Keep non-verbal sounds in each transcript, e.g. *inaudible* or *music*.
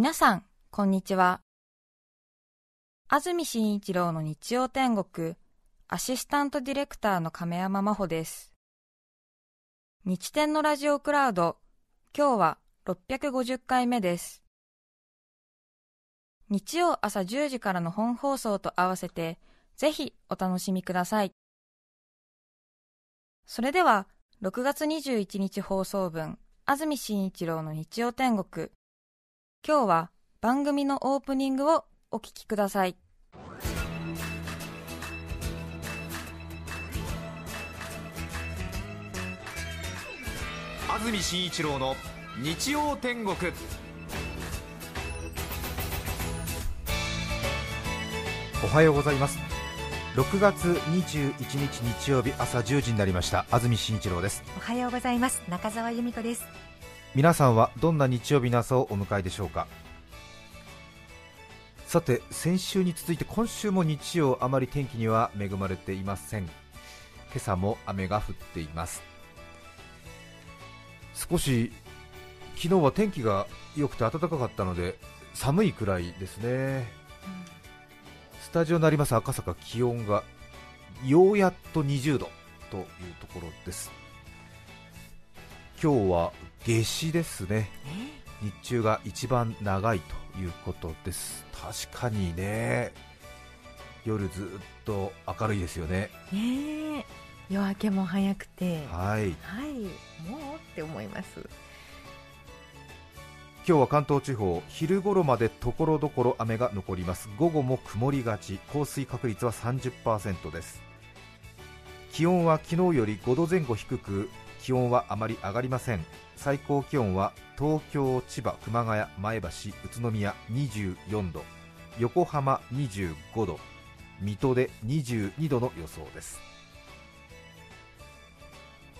皆さん、こんにちは。安住紳一郎の日曜天国、アシスタントディレクターの亀山真帆です。日天のラジオクラウド、今日は650回目です。日曜朝10時からの本放送と合わせて、ぜひお楽しみください。それでは、6月21日放送分、安住紳一郎の日曜天国。今日は番組のオープニングをお聞きください。安住紳一郎の日曜天国。おはようございます。6月21日日曜日朝10時になりました。安住紳一郎です。おはようございます。中澤由美子です皆さんはどんな日曜日の朝をお迎えでしょうか？さて先週に続いて今週も日曜あまり天気には恵まれていません。今朝も雨が降っています。少し昨日は天気が良くて暖かかったので寒いくらいですね、スタジオになります赤坂気温がようやっと20度というところです。今日は夏至ですね。日中が一番長いということです。確かにね。夜ずっと明るいですよね。ねえ。夜明けも早くて。はい。はい。もうって思います。今日は関東地方昼頃までところどころ雨が残ります。午後も曇りがち。降水確率は30%です。気温は昨日より5度前後低く気温はあまり上がりません最高気温は東京、千葉、熊谷、前橋、宇都宮24度横浜25度水戸で22度の予想です。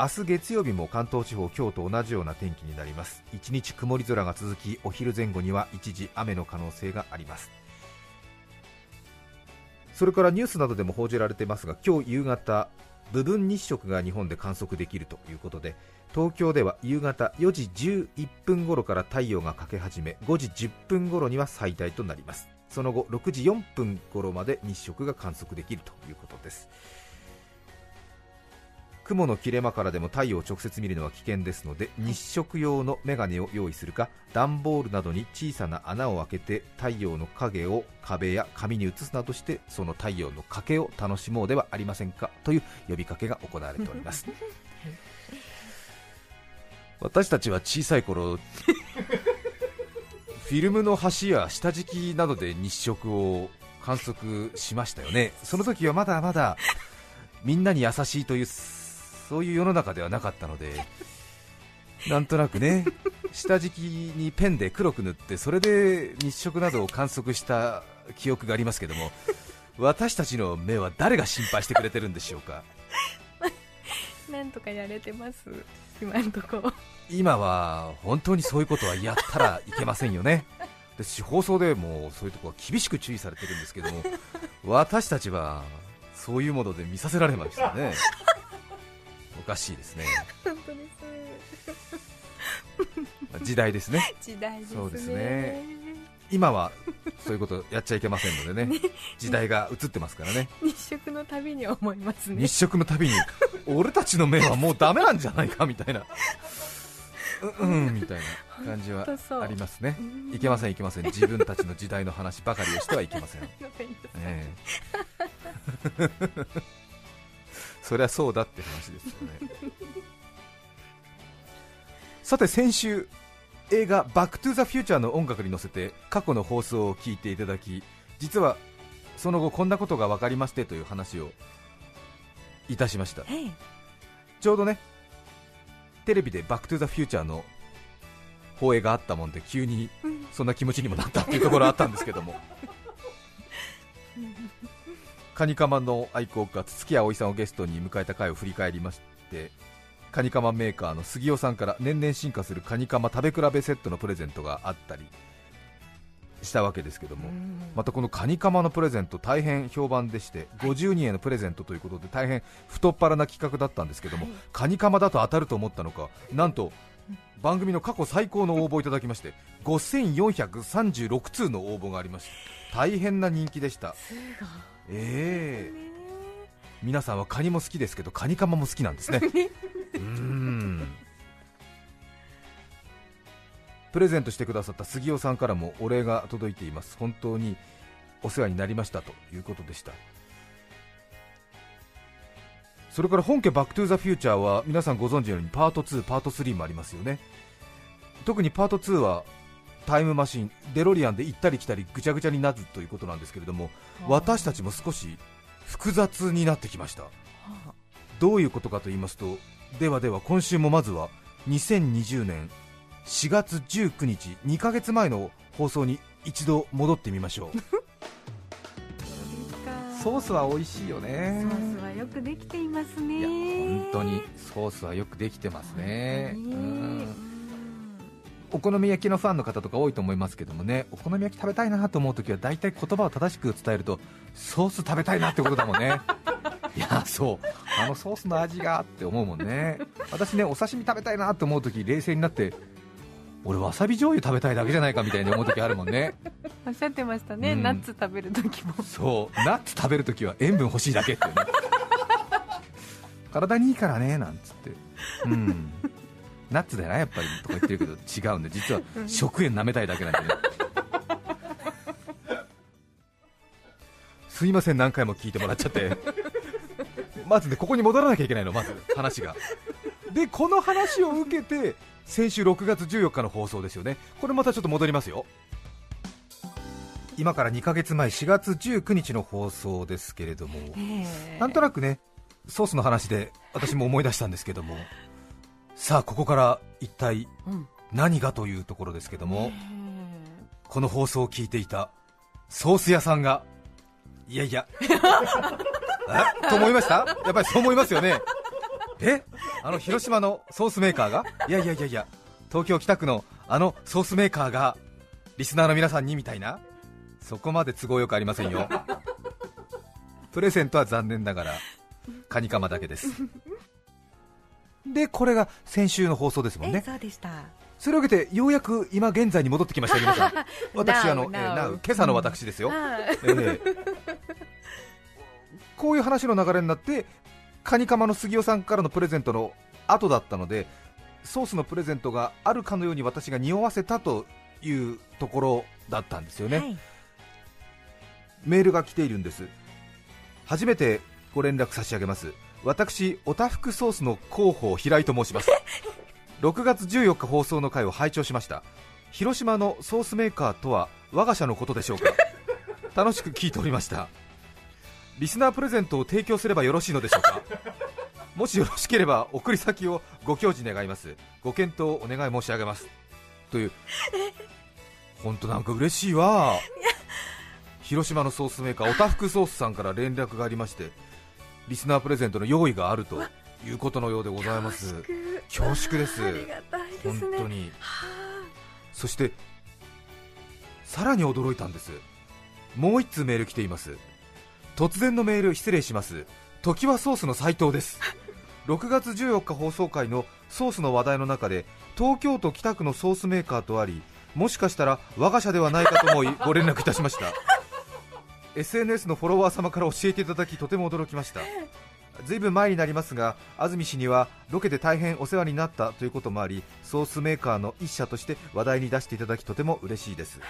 明日月曜日も関東地方今日と同じような天気になります。一日曇り空が続きお昼前後には一時雨の可能性があります。それからニュースなどでも報じられていますが今日夕方部分日食が日本で観測できるということで東京では夕方4時11分頃から太陽が欠け始め5時10分頃には最大となります。その後6時4分頃まで日食が観測できるということです。雲の切れ間からでも太陽を直接見るのは危険ですので日食用のメガネを用意するか段ボールなどに小さな穴を開けて太陽の影を壁や紙に映すなどしてその太陽の欠けを楽しもうではありませんかという呼びかけが行われております。*laughs* 私たちは小さい頃 *laughs* フィルムの端や下敷きなどで日食を観測しましたよね。その時はまだまだみんなに優しいというそういう世の中ではなかったので *laughs* なんとなくね下敷きにペンで黒く塗ってそれで日食などを観測した記憶がありますけども私たちの目は誰が心配してくれてるんでしょうか？*laughs* なんとかやれてます？今んとこ。今は本当にそういうことはやったらいけませんよね。ですし放送でもそういうところは厳しく注意されてるんですけども私たちはそういうもので見させられましたねおかしいですね。本当です。時代ですね。時代ですね。そうですね。今はそういうことやっちゃいけませんのでね。時代が移ってますからね。日食のたびに思いますね。日食のたびに。俺たちの目はもうダメなんじゃないかみたいな。うんうんみたいな感じはありますね。うん。いけませんいけません。自分たちの時代の話ばかりをしてはいけません、*laughs* ええそりゃそうだって話ですよね。*laughs* さて先週映画「バック・トゥ・ザ・フューチャー」の音楽に乗せて過去の放送を聞いていただき実はその後こんなことが分かりましてという話をいたしました。ええちょうどねテレビで「バック・トゥ・ザ・フューチャー」の放映があったもんで急にうんそんな気持ちにもなったっていうところあったんですけども *laughs* カニカマの愛好家筒木葵さんをゲストに迎えた回を振り返りましてカニカマメーカーの杉尾さんから年々進化するカニカマ食べ比べセットのプレゼントがあったりしたわけですけども、またこのカニカマのプレゼント大変評判でして50人へのプレゼントということで大変太っ腹な企画だったんですけども、はい。カニカマだと当たると思ったのかなんと番組の過去最高の応募をいただきまして5436通の応募がありました。大変な人気でしたええ。ね皆さんはカニも好きですけどカニカマも好きなんですね。*laughs* うーん。プレゼントしてくださった杉尾さんからもお礼が届いています。本当にお世話になりましたということでした。それから本家バックトゥザフューチャーは皆さんご存知のようにパート2パート3もありますよね。特にパート2はタイムマシンデロリアンで行ったり来たりぐちゃぐちゃになるということなんですけれども私たちも少し複雑になってきました。どういうことかと言いますとではでは今週もまずは2020年4月19日2ヶ月前の放送に一度戻ってみましょう。ソースは美味しいよね。ソースはよくできていますね。いや本当にソースはよくできてますね。うんお好み焼きのファンの方とか多いと思いますけどもねお好み焼き食べたいなと思うときは大体言葉を正しく伝えるとソース食べたいなってことだもんね。*laughs* いやそう。あのソースの味がって思うもんね。私ねお刺身食べたいなと思うとき冷静になって俺わさび醤油食べたいだけじゃないかみたいに思うときあるもんね。おっしゃってましたね、うん。ナッツ食べる時も。そう。ナッツ食べるときは塩分欲しいだけってね。体にいいからねなんつって。うんナッツだよなやっぱりとか言ってるけど違うんで実は食塩舐めたいだけなんでね。すいません何回も聞いてもらっちゃって。まずねここに戻らなきゃいけないのまず話が。でこの話を受けて先週6月14日の放送ですよね。これまたちょっと戻りますよ。今から2ヶ月前4月19日の放送ですけれどもなんとなくねソースの話で私も思い出したんですけどもさあここから一体うん。何がというところですけどもこの放送を聞いていたソース屋さんがいやいや。*laughs* え？と思いました？やっぱりそう思いますよね。え？あの広島のソースメーカーが？いやいやいやいや。東京北区のあのソースメーカーがリスナーの皆さんにみたいな？そこまで都合よくありませんよ。プレゼントは残念ながらカニカマだけですでこれが先週の放送ですもんね。えそうでした。それを受けてようやく今現在に戻ってきましたよ皆さん。*laughs* 私あの、えー今朝の私ですよ、はいええこういう話の流れになってカニカマの杉尾さんからのプレゼントの後だったのでソースのプレゼントがあるかのように私が匂わせたというところだったんですよね、はい。メールが来ているんです。初めてご連絡差し上げます私おたふくソースの広報平井と申します。*laughs* 6月14日放送の回を拝聴しました。広島のソースメーカーとは我が社のことでしょうか。*laughs* 楽しく聞いておりました。リスナープレゼントを提供すればよろしいのでしょうか。もしよろしければ送り先をご教示願います。ご検討お願い申し上げます。という。本当なんか嬉しいわ。広島のソースメーカーおたふくソースさんから連絡がありましてリスナープレゼントの用意があるということのようでございます。恐縮です。ありがたいですね。本当に。はそしてさらに驚いたんです。もう一通メール来ています。突然のメール失礼します。時はソースの斉藤です。*laughs* 6月14日放送回のソースの話題の中で東京都北区のソースメーカーとありもしかしたら我が社ではないかと思いご連絡いたしました SNS のフォロワー様から教えていただきとても驚きました。ずいぶん前になりますが安住氏にはロケで大変お世話になったということもありソースメーカーの一社として話題に出していただきとても嬉しいです。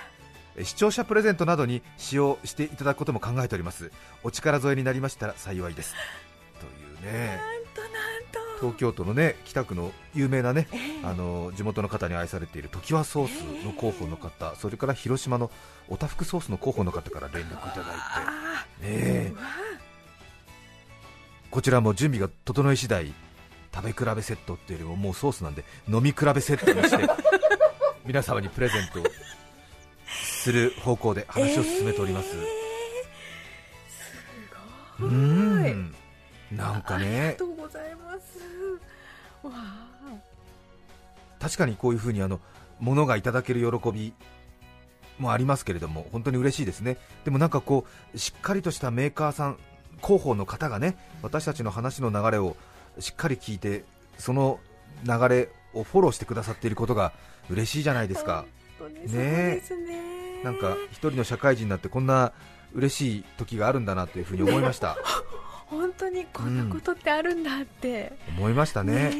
視聴者プレゼントなどに使用していただくことも考えております。お力添えになりましたら幸いです。というね。東京都のね北区の有名なねあの地元の方に愛されている常盤ソースの広報の方それから広島のおたふくソースの広報の方から連絡いただいて。あねえ。こちらも準備が整い次第食べ比べセットっていうよりももうソースなんで飲み比べセットにして *laughs* 皆様にプレゼントする方向で話を進めております、えー。すうごい。んなんかありがねとうございます。わあ。確かにこういうふうにあの物がいただける喜びもありますけれども本当に嬉しいですね。でもなんかこうしっかりとしたメーカーさん広報の方がね私たちの話の流れをしっかり聞いてその流れをフォローしてくださっていることが嬉しいじゃないですか、本当にそうですね。なんか一人の社会人になってこんな嬉しい時があるんだなというふうに思いました本当にこんなことってあるんだって、思いましたね。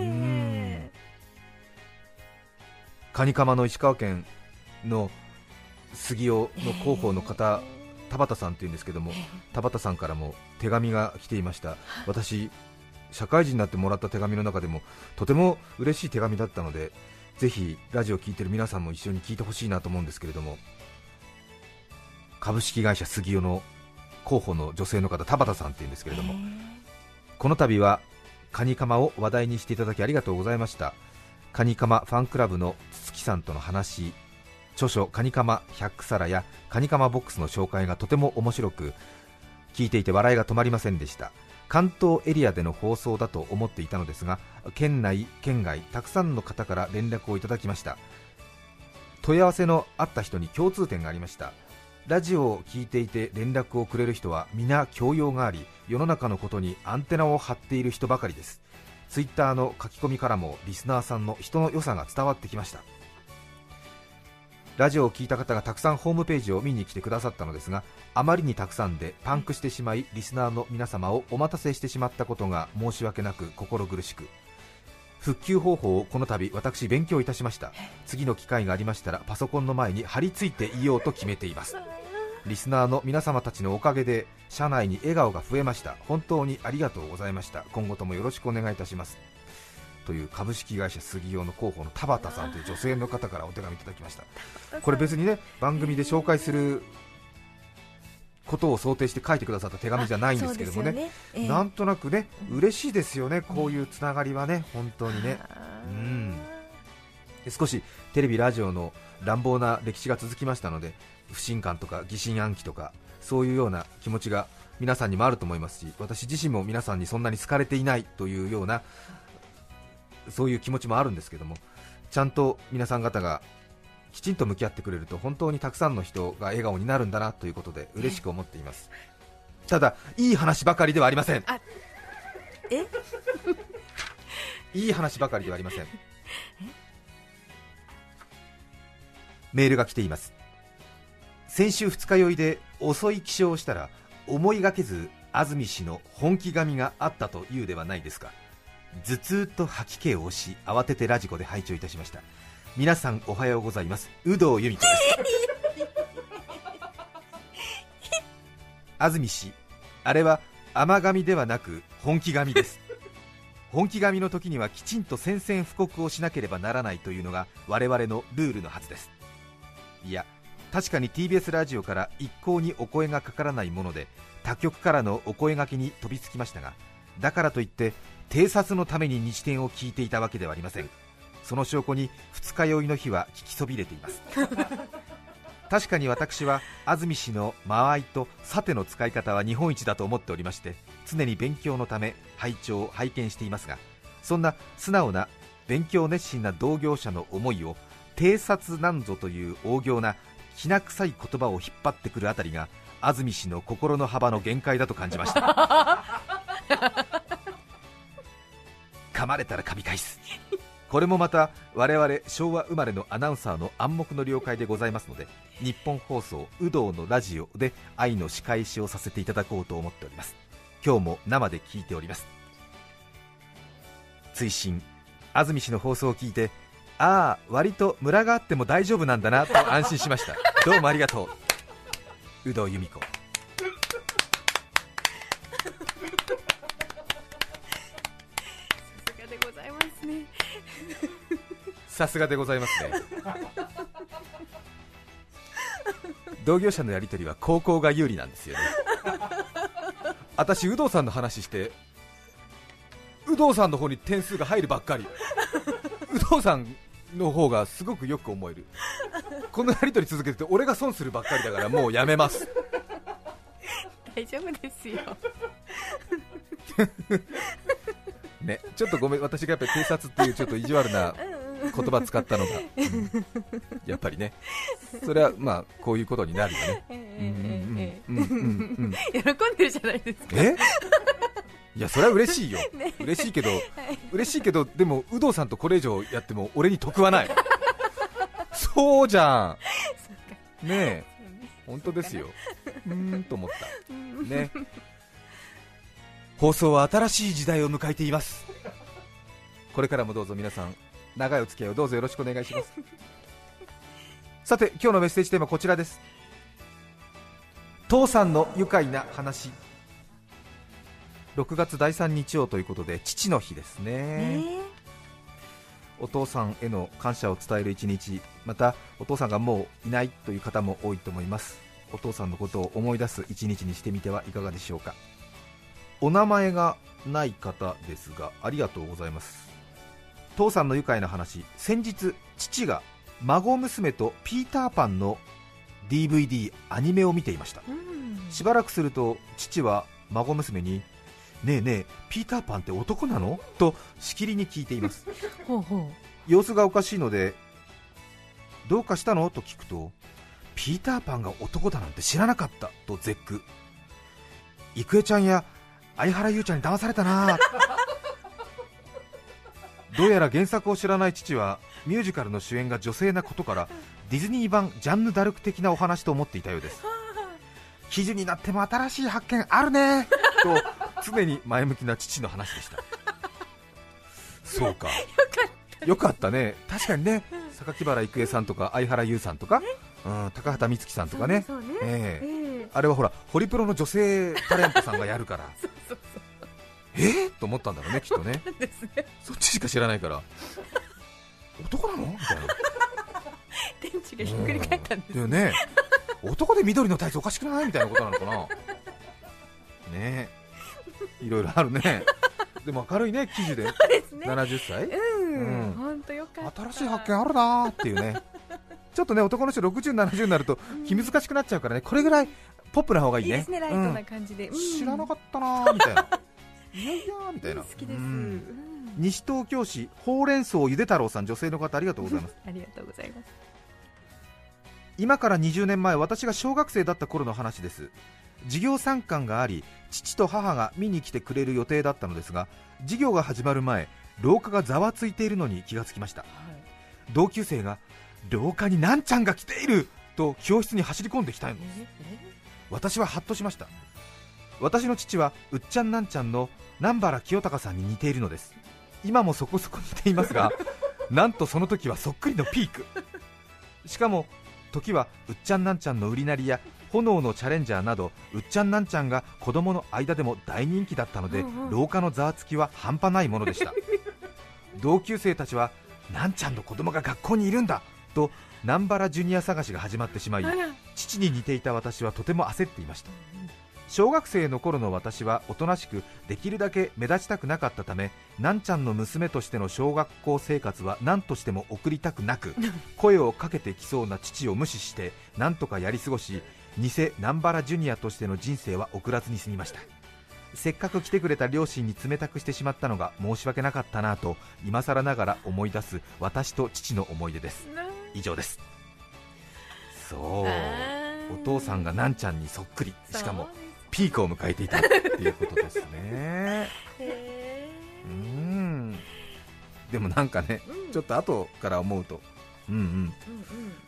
え。カニカマの石川県の杉尾の広報の方、田畑さんっていうんですけども田畑さんからも手紙が来ていました。私社会人になってもらった手紙の中でもとても嬉しい手紙だったのでぜひラジオを聞いてる皆さんも一緒に聞いてほしいなと思うんですけれども株式会社杉尾の広報の女性の方田畑さんっていうんですけれどもこの度はカニカマを話題にしていただきありがとうございました。カニカマファンクラブの筒木さんとの話著書カニカマ100皿やカニカマボックスの紹介がとても面白く聞いていて笑いが止まりませんでした。関東エリアでの放送だと思っていたのですが県内県外たくさんの方から連絡をいただきました。問い合わせのあった人に共通点がありましたラジオを聞いていて連絡をくれる人は皆教養があり世の中のことにアンテナを張っている人ばかりです。ツイッターの書き込みからもリスナーさんの人の良さが伝わってきました。ラジオを聞いた方がたくさんホームページを見に来てくださったのですがあまりにたくさんでパンクしてしまいリスナーの皆様をお待たせしてしまったことが申し訳なく心苦しく。復旧方法をこの度私勉強いたしました。次の機会がありましたらパソコンの前に張り付いていようと決めています。リスナーの皆様たちのおかげで社内に笑顔が増えました。本当にありがとうございました。今後ともよろしくお願いいたします。という株式会社杉用の広報の田畑さんという女性の方からお手紙いただきました。これ別にね番組で紹介することを想定して書いてくださった手紙じゃないんですけどもね。そうですよええ。なんとなくね嬉しいですよねこういうつながりはね本当にね。うん。で少しテレビラジオの乱暴な歴史が続きましたので不信感とか疑心暗鬼とかそういうような気持ちが皆さんにもあると思いますし私自身も皆さんにそんなに好かれていないというようなそういう気持ちもあるんですけどもちゃんと皆さん方がきちんと向き合ってくれると本当にたくさんの人が笑顔になるんだなということで嬉しく思っています。ただいい話ばかりではありません。え？*laughs* いい話ばかりではありません。メールが来ています。先週二日酔いで遅い起床をしたら思いがけず安住氏の本気髪があったというではないですか。頭痛と吐き気を押し慌ててラジコで拝聴いたしました皆さんおはようございます。有働由美子です。*laughs* 安住氏。あれは甘髪ではなく本気髪です。本気髪の時にはきちんと宣戦布告をしなければならないというのが我々のルールのはずです。いや確かに TBS ラジオから一向にお声がかからないもので他局からのお声がけに飛びつきましたがだからといって偵察のために日展を聞いていたわけではありませんその証拠に二日酔いの日は聞きそびれています。*laughs* 確かに私は安住氏の間合いとさての使い方は日本一だと思っておりまして常に勉強のため拝聴拝見していますがそんな素直な勉強熱心な同業者の思いを偵察なんぞという大行なきな臭い言葉を引っ張ってくるあたりが安住氏の心の幅の限界だと感じました。*laughs* 噛まれたら噛み返すこれもまた我々昭和生まれのアナウンサーの暗黙の了解でございますので日本放送有働のラジオで愛の仕返しをさせていただこうと思っております。今日も生で聞いております。追伸。安住氏の放送を聞いてああ割とムラがあっても大丈夫なんだなと安心しました。どうもありがとう。有働由美子。さすがでございますね。同業者のやり取りは高校が有利なんですよね。私有働さんの話して有働さんの方に点数が入るばっかり。有働さんの方がすごくよく思える。このやり取り続けてて俺が損するばっかりだからもうやめます。大丈夫ですよ。*laughs* ねちょっとごめん私がやっぱり偵察っていうちょっと意地悪な言葉使ったのが、うん。やっぱりね。それはまあこういうことになるよね。えうんうんえ。うんうんうんうん。えええ喜んでるじゃないですか。え？いやそれは嬉しいよ、*laughs* 嬉しいけど、嬉しいけど、でも有働さんとこれ以上やっても俺に得はない、そうじゃん、ねえ、本当ですよ、うーんと思った、ね、放送は新しい時代を迎えています、これからもどうぞ皆さん、長いお付き合いをどうぞよろしくお願いします。*laughs* さて今日のメッセージテーマはこちらです。父さんの愉快な話。6月第3日曜ということで父の日ですね、お父さんへの感謝を伝える一日。またお父さんがもういないという方も多いと思います。お父さんのことを思い出す一日にしてみてはいかがでしょうか。お名前がない方ですがありがとうございます父さんの愉快な話。先日父が孫娘とピーターパンの DVD アニメを見ていました。うん。しばらくすると父は孫娘にねえねえピーターパンって男なの？としきりに聞いています。*laughs* 様子がおかしいのでどうかしたの？と聞くとピーターパンが男だなんて知らなかった。と絶句。郁恵ちゃんや相原優ちゃんに騙されたなどうやら原作を知らない父はミュージカルの主演が女性なことからディズニー版ジャンヌ・ダルク的なお話と思っていたようです。記事になっても新しい発見あるね！と常に前向きな父の話でした。そうか。よかった。ね。確かにね。榊原郁恵さんとか相原優さんとか、うん、高畑充希さんうとかね。あれはほらホリプロの女性タレントさんがやるから *laughs* え？ー、と思ったんだろうねきっとね。ね。そっちしか知らないから。男なの？みたいな。電池がひっくり返ったんですね。男で緑のタイツおかしくない？みたいなことなのかな。ね。えいろいろあるね。でも明るいね記事で。ね。70歳。うん。うん。本当よかった。新しい発見あるなーっていうね。ちょっとね男の人60、70になると気難しくなっちゃうからね。これぐらいポップな方がいいね。いいねライトうんな感じで、うん。知らなかったなーみたいないやいみたいな。好きです、西東京市ほうれん草ゆで太郎さん女性の方ありがとうございます。ありがとうございます。今から20年前私が小学生だった頃の話です。授業参観があり父と母が見に来てくれる予定だったのですが授業が始まる前廊下がざわついているのに気がつきました。同級生が廊下になんちゃんが来ていると教室に走り込んできたのです。私はハッとしました私の父はうっちゃんなんちゃんの南原清隆さんに似ているのです。今もそこそこ似ていますが *laughs* なんとその時はそっくりのピーク。しかも時はうっちゃんなんちゃんの売りなりや炎のチャレンジャーなどうっちゃんなんちゃんが子供の間でも大人気だったので、うんうん。廊下のざわつきは半端ないものでした。同級生たちはなんちゃんの子供が学校にいるんだと南原ジュニア探しが始まってしまい。父に似ていた私はとても焦っていました小学生の頃の私はおとなしくできるだけ目立ちたくなかったためなんちゃんの娘としての小学校生活は何としても送りたくなく *laughs* 声をかけてきそうな父を無視してなんとかやり過ごし偽南原ジュニアとしての人生は送らずに済みました。せっかく来てくれた両親に冷たくしてしまったのが申し訳なかったなと今更ながら思い出す私と父の思い出です。以上です。そう。お父さんがなんちゃんにそっくり。しかもピークを迎えていたっていうことですね。へうーん。でもなんかねちょっと後から思うとうんうん。うんうん。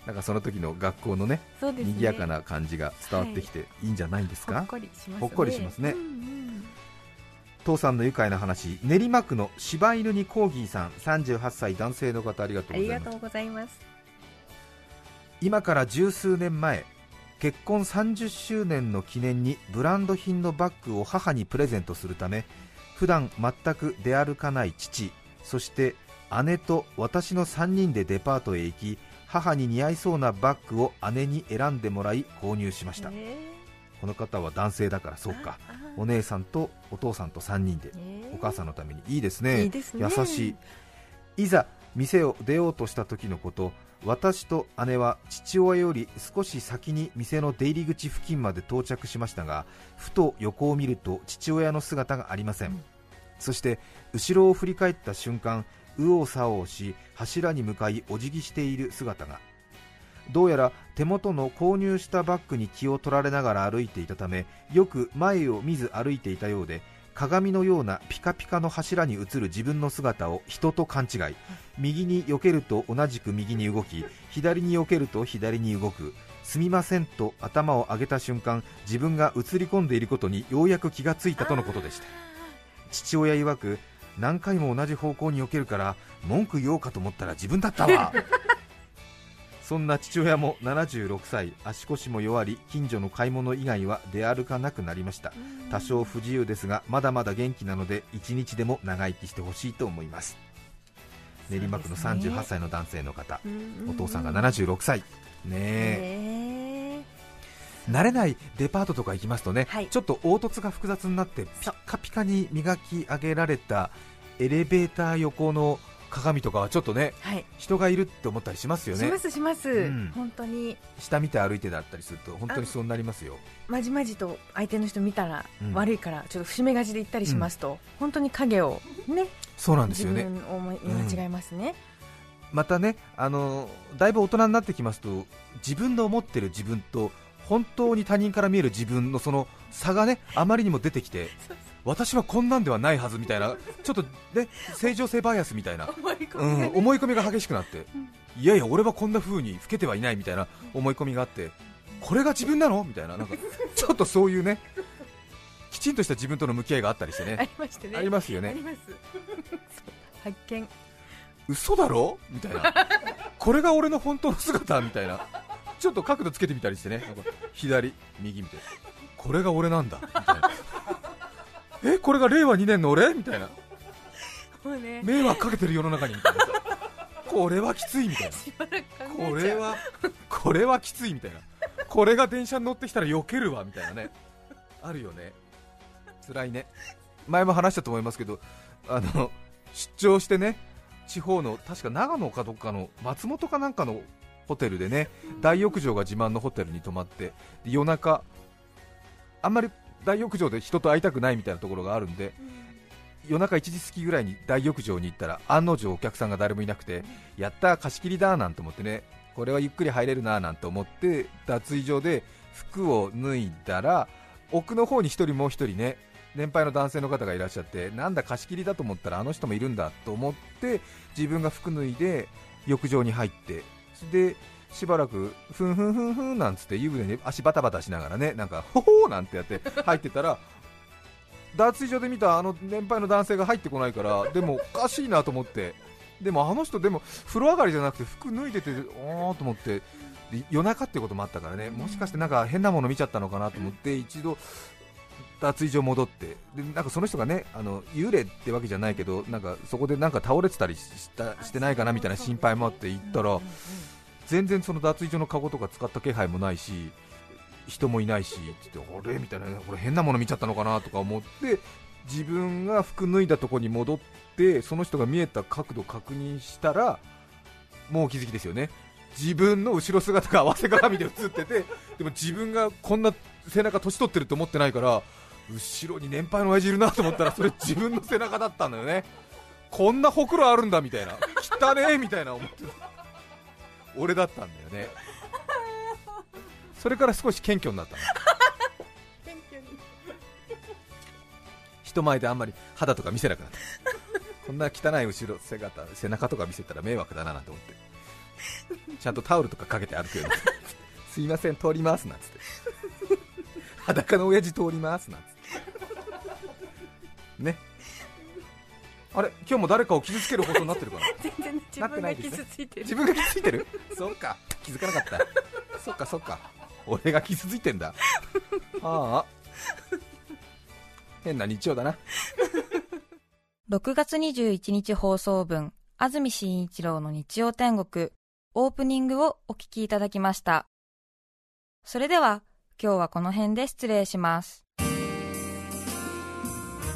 なんかその時の学校のねね。賑やかな感じが伝わってきてい。いんじゃないんですか、ほっこりしますね。ほっこりしますね。うんうん。父さんの愉快な話練馬区の柴犬にコーギーさん38歳男性の方ありがとあうございます。りがとうございます。今から十数年前結婚30周年の記念にブランド品のバッグを母にプレゼントするため普段全く出歩かない父そして姉と私の3人でデパートへ行き母に似合いそうなバッグを姉に選んでもらい購入しました。へこの方は男性だからそうか。お姉さんとお父さんと3人でお母さんのためにいいですね。いいですね。優しい。いざ店を出ようとした時のこと私と姉は父親より少し先に店の出入り口付近まで到着しましたがふと横を見ると父親の姿がありません、うん。そして後ろを振り返った瞬間右往左往し柱に向かいお辞儀している姿が。どうやら手元の購入したバッグに気を取られながら歩いていたためよく前を見ず歩いていたようで鏡のようなピカピカの柱に映る自分の姿を人と勘違い。右に避けると同じく右に動き左に避けると左に動く。すみませんと頭を上げた瞬間自分が映り込んでいることにようやく気がついたとのことでした。父親曰く何回も同じ方向に避けるから文句言おうかと思ったら自分だったわ。そんな父親も76歳。足腰も弱り近所の買い物以外は出歩かなくなりました。多少不自由ですがまだまだ元気なので一日でも長生きしてほしいと思います。練馬区の38歳の男性の方、お父さんが76歳。ねえ。慣れないデパートとか行きますとね、はい。ちょっと凹凸が複雑になってピッカピカに磨き上げられたエレベーター横の鏡とかはちょっとねはい。人がいるって思ったりしますよね。しますします、うん。本当に。下見て歩いてだったりすると本当にそうなりますよ。まじまじと相手の人見たらうん。悪いからちょっと節目がちで行ったりしますと、本当に影をねそうなんです自よね。分を思い見間違えますね、またねあのだいぶ大人になってきますと自分の思ってる自分と本当に他人から見える自分のその差がねあまりにも出てきて *laughs* 私はこんなんではないはずみたいなちょっとね正常性バイアスみたいな、思い込うんみがね、思い込みが激しくなっていやいや俺はこんな風に老けてはいないみたいな思い込みがあってこれが自分なの？みたいななんかちょっとそういうねきちんとした自分との向き合いがあったりしてあねりましてね。ありますよね。発見。嘘だろ？みたいな。これが俺の本当の姿？みたいな。ちょっと角度つけてみたりしてね。左右みたいなこれが俺なんだ？みたいなえこれが令和2年の俺？みたいな。ね。迷惑かけてる世の中にみたいな。これはきついみたいな。これはこれはきついみたいな。これが電車に乗ってきたら避けるわみたいなね。あるよね。辛いね。前も話したと思いますけどあの出張してね地方の確か長野かどっかの松本かなんかのホテルでね大浴場が自慢のホテルに泊まってで夜中あんまり大浴場で人と会いたくないみたいなところがあるんで夜中1時過ぎぐらいに大浴場に行ったら案の定お客さんが誰もいなくてやったー貸し切りだなんて思ってねこれはゆっくり入れるななんて思って脱衣所で服を脱いだら奥の方に1人もう1人ね年配の男性の方がいらっしゃってなんだ貸し切りだと思ったらあの人もいるんだと思って自分が服脱いで浴場に入ってでしばらくふんふんふんふんなんつって湯船に足バタバタしながらねなんかほほーなんてやって入ってたら *laughs* 脱衣所で見たあの年配の男性が入ってこないからでもおかしいなと思って。でもあの人でも風呂上がりじゃなくて服脱いでておーと思って夜中ってこともあったからね。もしかしてなんか変なもの見ちゃったのかなと思って一度脱衣所戻って。でなんかその人がねあの幽霊ってわけじゃないけどなんかそこでなんか倒れてたりしたしてないかなみたいな心配もあって行ったら全然その脱衣所のカゴとか使った気配もないし人もいないしって言ってあれ？みたいなこれ変なもの見ちゃったのかなとか思って自分が服脱いだところに戻ってその人が見えた角度確認したらもうお気づきですよね。自分の後ろ姿が合わせ鏡で映っててでも自分がこんな背中年取ってると思ってないから後ろに年配の親父いるなと思ったらそれ自分の背中だったんだよね。こんなほくろあるんだみたいな。汚ねえみたいな思って俺だったんだよね。それから少し謙虚になったの。謙虚に。人前であんまり肌とか見せなくなった。こんな汚い後ろ姿背中とか見せたら迷惑だななんて思って。ちゃんとタオルとかかけて歩くようになって。すいません通りますなんつって。*laughs* 裸の親父通りますなんつって。ねあれ今日も誰かを傷つける放送になってるかな？*laughs* 全然自分が傷ついてる。自分が傷ついてる？そうか。気づかなかった。そっかそっか。俺が傷ついてんだ。*laughs* ああ。変な日曜だな。6月21日放送分、安住紳一郎の日曜天国、オープニングをお聞きいただきました。それでは、今日はこの辺で失礼します。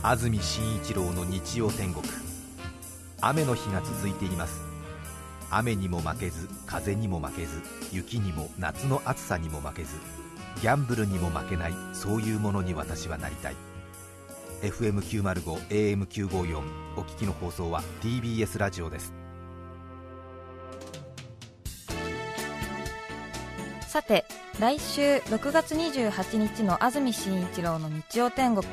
安住紳一郎の日曜天国。雨の日が続いています。雨にも負けず風にも負けず雪にも夏の暑さにも負けずギャンブルにも負けないそういうものに私はなりたい。FM905 AM954 お聞きの放送は TBS ラジオです。さて、来週6月28日の安住紳一郎の日曜天国、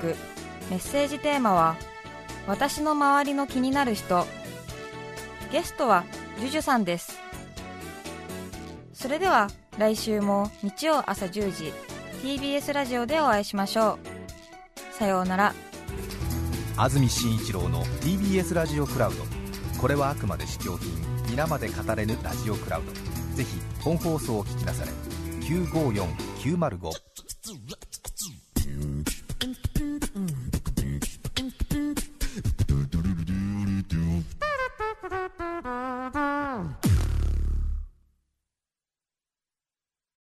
メッセージテーマは「私の周りの気になる人」ゲストはジュジュさんです。それでは来週も日曜朝10時 TBS ラジオでお会いしましょう。さようなら。安住紳一郎の TBS ラジオクラウド。これはあくまで試供品。皆まで語れぬラジオクラウド。ぜひ本放送を聞きなされ。954905